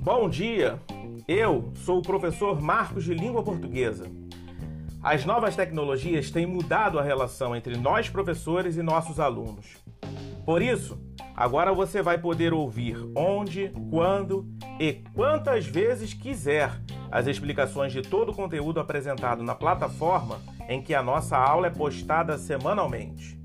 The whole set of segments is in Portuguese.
Bom dia! Eu sou o professor Marcos de Língua Portuguesa. As novas tecnologias têm mudado a relação entre nós, professores, e nossos alunos. Por isso, agora você vai poder ouvir onde, quando e quantas vezes quiser as explicações de todo o conteúdo apresentado na plataforma em que a nossa aula é postada semanalmente.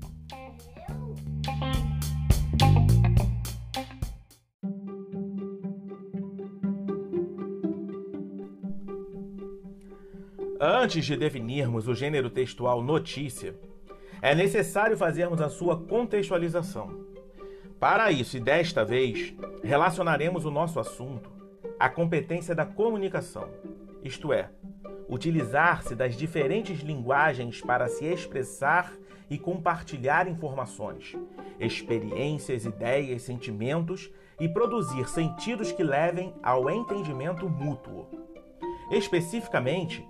Antes de definirmos o gênero textual notícia, é necessário fazermos a sua contextualização. Para isso, e desta vez, relacionaremos o nosso assunto à competência da comunicação, isto é, utilizar-se das diferentes linguagens para se expressar e compartilhar informações, experiências, ideias, sentimentos e produzir sentidos que levem ao entendimento mútuo. Especificamente,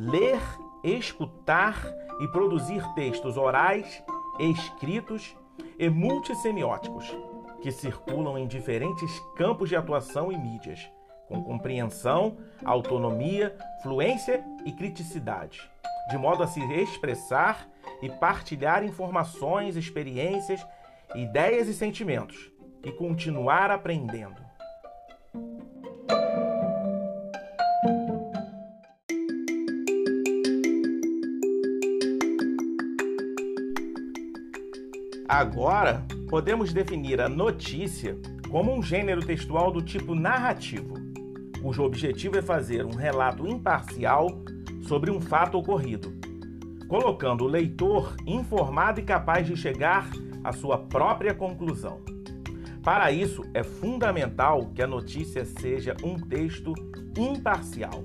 ler, escutar e produzir textos orais, escritos e multissemióticos, que circulam em diferentes campos de atuação e mídias, com compreensão, autonomia, fluência e criticidade, de modo a se expressar e partilhar informações, experiências, ideias e sentimentos, e continuar aprendendo. Agora, podemos definir a notícia como um gênero textual do tipo narrativo, cujo objetivo é fazer um relato imparcial sobre um fato ocorrido, colocando o leitor informado e capaz de chegar à sua própria conclusão. Para isso, é fundamental que a notícia seja um texto imparcial.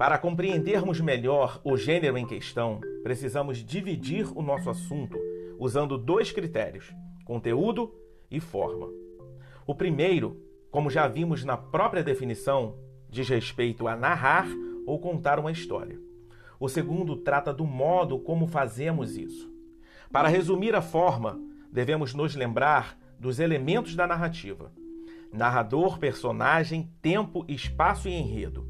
Para compreendermos melhor o gênero em questão, precisamos dividir o nosso assunto usando dois critérios: conteúdo e forma. O primeiro, como já vimos na própria definição, diz respeito a narrar ou contar uma história. O segundo trata do modo como fazemos isso. Para resumir a forma, devemos nos lembrar dos elementos da narrativa: narrador, personagem, tempo, espaço e enredo.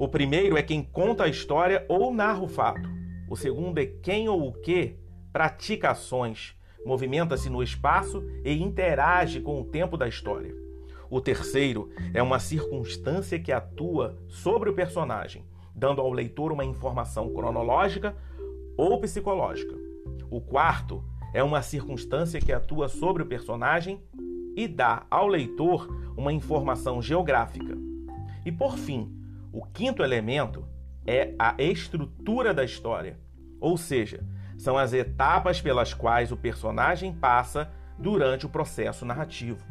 O primeiro é quem conta a história ou narra o fato. O segundo é quem ou o que pratica ações, movimenta-se no espaço e interage com o tempo da história. O terceiro é uma circunstância que atua sobre o personagem, dando ao leitor uma informação cronológica ou psicológica. O quarto é uma circunstância que atua sobre o personagem e dá ao leitor uma informação geográfica. E por fim, o quinto elemento é a estrutura da história, ou seja, são as etapas pelas quais o personagem passa durante o processo narrativo.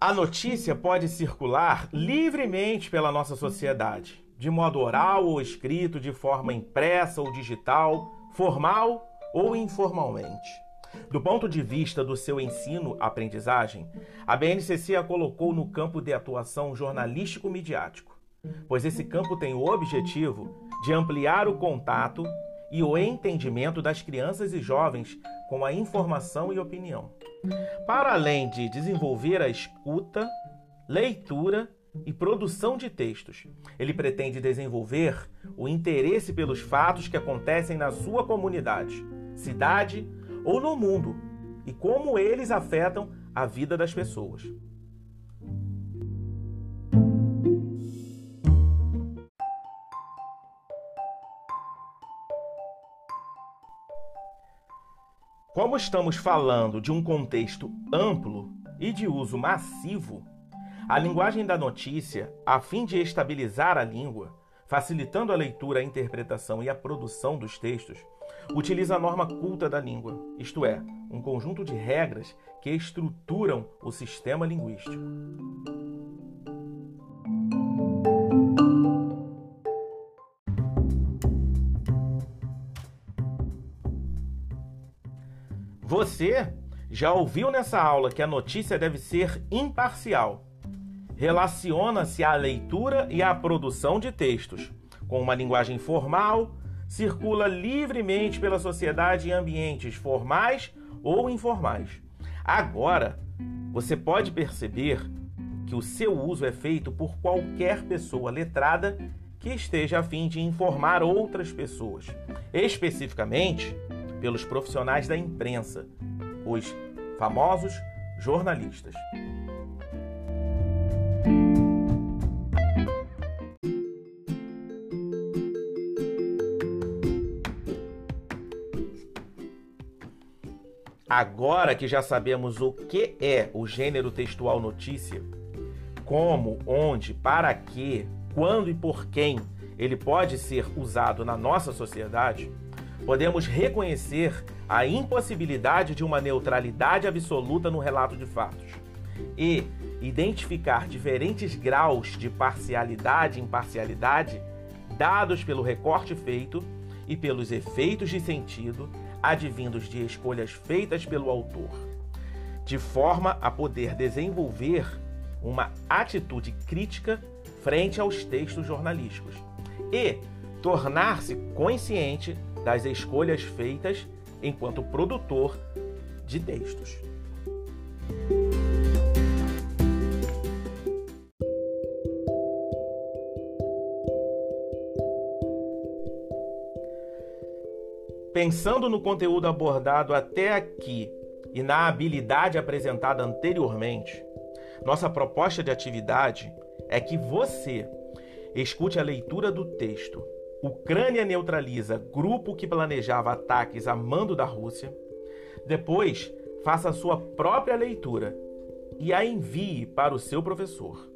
A notícia pode circular livremente pela nossa sociedade, de modo oral ou escrito, de forma impressa ou digital, formal ou informalmente. Do ponto de vista do seu ensino-aprendizagem, a BNCC a colocou no campo de atuação jornalístico-midiático, pois esse campo tem o objetivo de ampliar o contato e o entendimento das crianças e jovens com a informação e opinião, para além de desenvolver a escuta, leitura e produção de textos. Ele pretende desenvolver o interesse pelos fatos que acontecem na sua comunidade cidade ou no mundo e como eles afetam a vida das pessoas. Como estamos falando de um contexto amplo e de uso massivo, a linguagem da notícia, a fim de estabilizar a língua, facilitando a leitura, a interpretação e a produção dos textos, utiliza a norma culta da língua, isto é, um conjunto de regras que estruturam o sistema linguístico. Você já ouviu nessa aula que a notícia deve ser imparcial. Relaciona-se à leitura e à produção de textos, com uma linguagem formal, circula livremente pela sociedade em ambientes formais ou informais. Agora, você pode perceber que o seu uso é feito por qualquer pessoa letrada que esteja a fim de informar outras pessoas, especificamente pelos profissionais da imprensa, os famosos jornalistas. Agora que já sabemos o que é o gênero textual notícia, como, onde, para que, quando e por quem ele pode ser usado na nossa sociedade, podemos reconhecer a impossibilidade de uma neutralidade absoluta no relato de fatos e identificar diferentes graus de parcialidade e imparcialidade dados pelo recorte feito e pelos efeitos de sentido advindos de escolhas feitas pelo autor, de forma a poder desenvolver uma atitude crítica frente aos textos jornalísticos e tornar-se consciente das escolhas feitas enquanto produtor de textos. Pensando no conteúdo abordado até aqui e na habilidade apresentada anteriormente, nossa proposta de atividade é que você escute a leitura do texto. Ucrânia neutraliza grupo que planejava ataques a mando da Rússia. Depois, faça a sua própria leitura e a envie para o seu professor.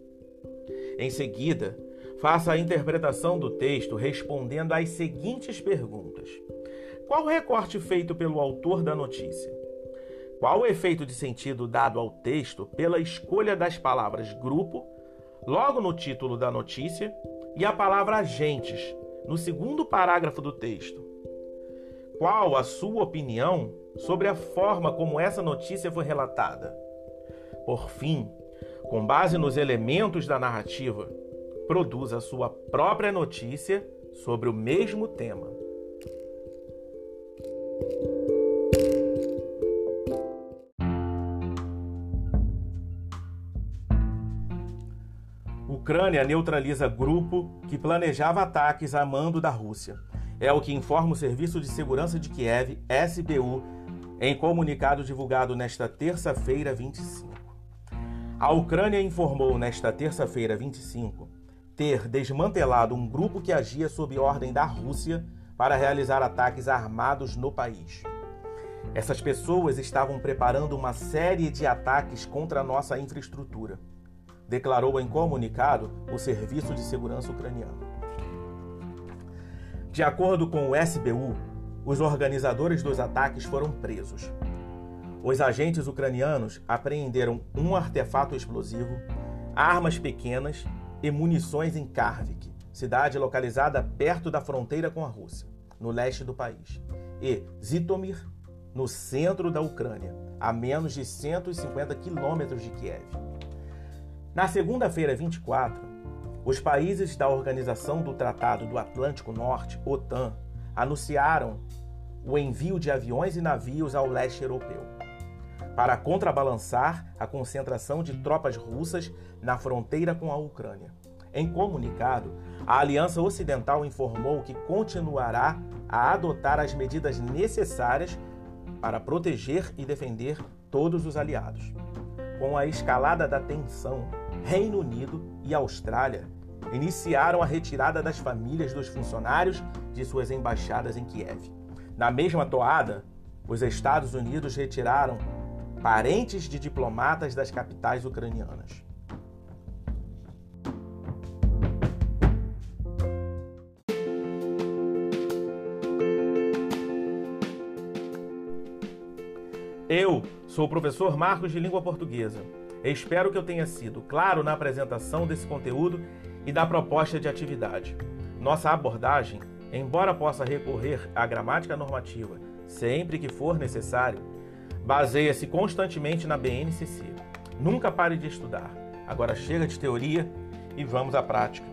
Em seguida, faça a interpretação do texto respondendo às seguintes perguntas: qual o recorte feito pelo autor da notícia? Qual o efeito de sentido dado ao texto pela escolha das palavras grupo, logo no título da notícia, e a palavra agentes, no segundo parágrafo do texto? Qual a sua opinião sobre a forma como essa notícia foi relatada? Por fim, com base nos elementos da narrativa, produza a sua própria notícia sobre o mesmo tema. Ucrânia neutraliza grupo que planejava ataques a mando da Rússia. É o que informa o Serviço de Segurança de Kiev, SBU, em comunicado divulgado nesta terça-feira, 25. A Ucrânia informou nesta terça-feira, 25, ter desmantelado um grupo que agia sob ordem da Rússia para realizar ataques armados no país. Essas pessoas estavam preparando uma série de ataques contra a nossa infraestrutura, declarou em comunicado o Serviço de Segurança Ucraniano. De acordo com o SBU, os organizadores dos ataques foram presos. Os agentes ucranianos apreenderam um artefato explosivo, armas pequenas e munições em Karvik, cidade localizada perto da fronteira com a Rússia, no leste do país, e Zitomir, no centro da Ucrânia, a menos de 150 quilômetros de Kiev. Na segunda-feira, 24, os países da Organização do Tratado do Atlântico Norte, OTAN, anunciaram o envio de aviões e navios ao leste europeu para contrabalançar a concentração de tropas russas na fronteira com a Ucrânia. Em comunicado, a Aliança Ocidental informou que continuará a adotar as medidas necessárias para proteger e defender todos os aliados. Com a escalada da tensão, Reino Unido e Austrália iniciaram a retirada das famílias dos funcionários de suas embaixadas em Kiev. Na mesma toada, os Estados Unidos retiraram parentes de diplomatas das capitais ucranianas. Eu sou o professor Marcos de Língua Portuguesa. Espero que eu tenha sido claro na apresentação desse conteúdo e da proposta de atividade. Nossa abordagem, embora possa recorrer à gramática normativa sempre que for necessário, Baseia-se constantemente na BNCC. Nunca pare de estudar. Agora chega de teoria e vamos à prática.